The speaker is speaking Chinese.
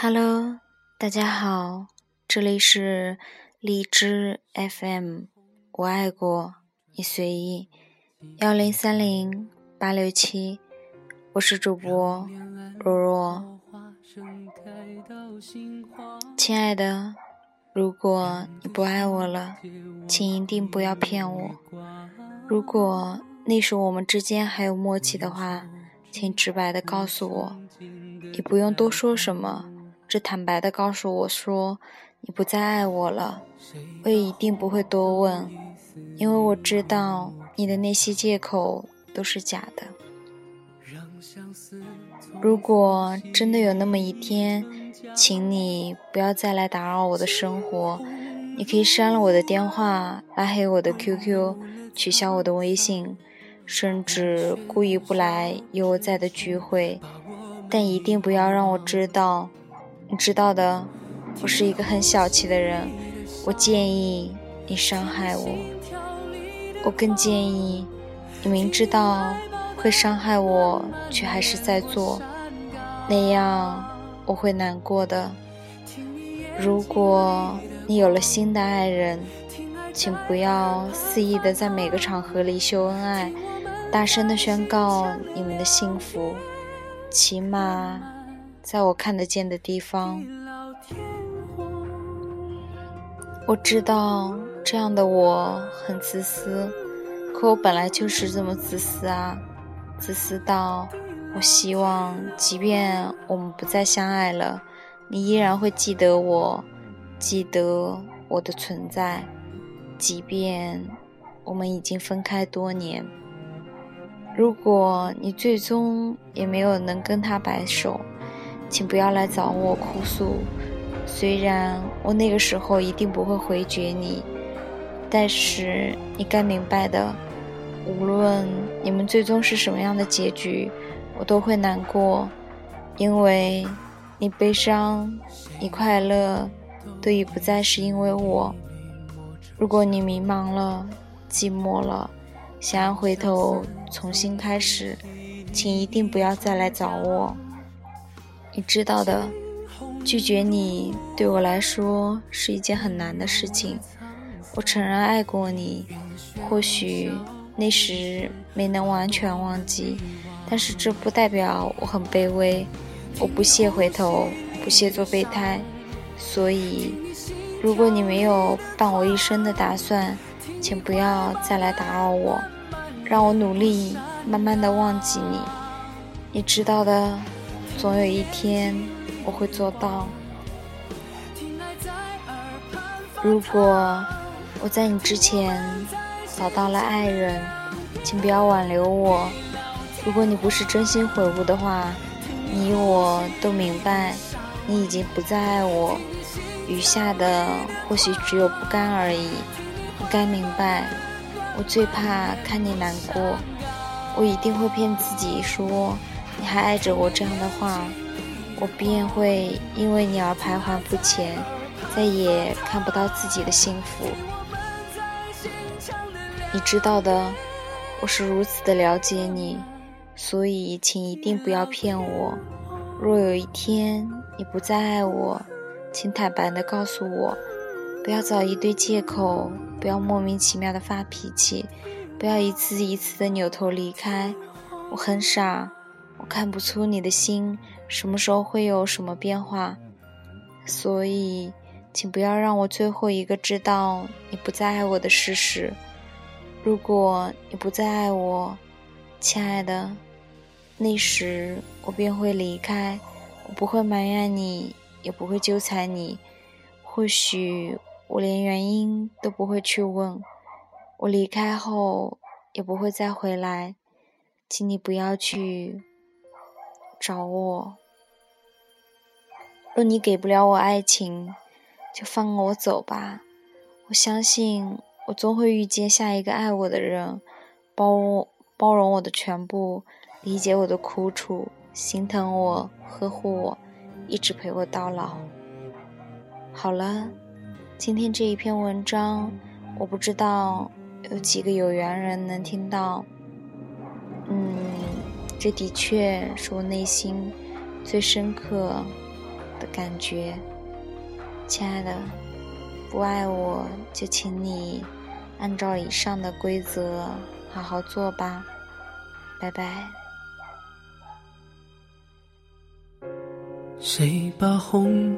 Hello，大家好，这里是荔枝 FM，我爱过你随意幺零三零八六七，我是主播若若。亲爱的，如果你不爱我了，请一定不要骗我。如果那时我们之间还有默契的话，请直白的告诉我，你不用多说什么，只坦白的告诉我说你不再爱我了，我也一定不会多问，因为我知道你的那些借口都是假的。如果真的有那么一天，请你不要再来打扰我的生活，你可以删了我的电话，拉黑我的 QQ，取消我的微信，甚至故意不来有我在的聚会，但一定不要让我知道。你知道的，我是一个很小气的人，我建议你伤害我，我更建议你明知道。会伤害我，却还是在做，那样我会难过的。如果你有了新的爱人，请不要肆意的在每个场合里秀恩爱，大声的宣告你们的幸福，起码在我看得见的地方。我知道这样的我很自私，可我本来就是这么自私啊。自私到，我希望，即便我们不再相爱了，你依然会记得我，记得我的存在，即便我们已经分开多年。如果你最终也没有能跟他白首，请不要来找我哭诉。虽然我那个时候一定不会回绝你，但是你该明白的。无论你们最终是什么样的结局，我都会难过，因为你悲伤，你快乐，都已不再是因为我。如果你迷茫了，寂寞了，想要回头重新开始，请一定不要再来找我。你知道的，拒绝你对我来说是一件很难的事情。我承认爱过你，或许。那时没能完全忘记，但是这不代表我很卑微，我不屑回头，不屑做备胎。所以，如果你没有伴我一生的打算，请不要再来打扰我，让我努力慢慢的忘记你。你知道的，总有一天我会做到。如果我在你之前。找到了爱人，请不要挽留我。如果你不是真心悔悟的话，你我都明白，你已经不再爱我。余下的或许只有不甘而已。你该明白，我最怕看你难过。我一定会骗自己说你还爱着我这样的话，我便会因为你而徘徊不前，再也看不到自己的幸福。你知道的，我是如此的了解你，所以请一定不要骗我。若有一天你不再爱我，请坦白的告诉我，不要找一堆借口，不要莫名其妙的发脾气，不要一次一次的扭头离开。我很傻，我看不出你的心什么时候会有什么变化，所以请不要让我最后一个知道你不再爱我的事实。如果你不再爱我，亲爱的，那时我便会离开。我不会埋怨你，也不会纠缠你。或许我连原因都不会去问。我离开后也不会再回来，请你不要去找我。若你给不了我爱情，就放我走吧。我相信。我总会遇见下一个爱我的人，包包容我的全部，理解我的苦楚，心疼我，呵护我，一直陪我到老。好了，今天这一篇文章，我不知道有几个有缘人能听到。嗯，这的确是我内心最深刻、的感觉。亲爱的，不爱我就请你按照以上的规则好好做吧。拜拜。谁把红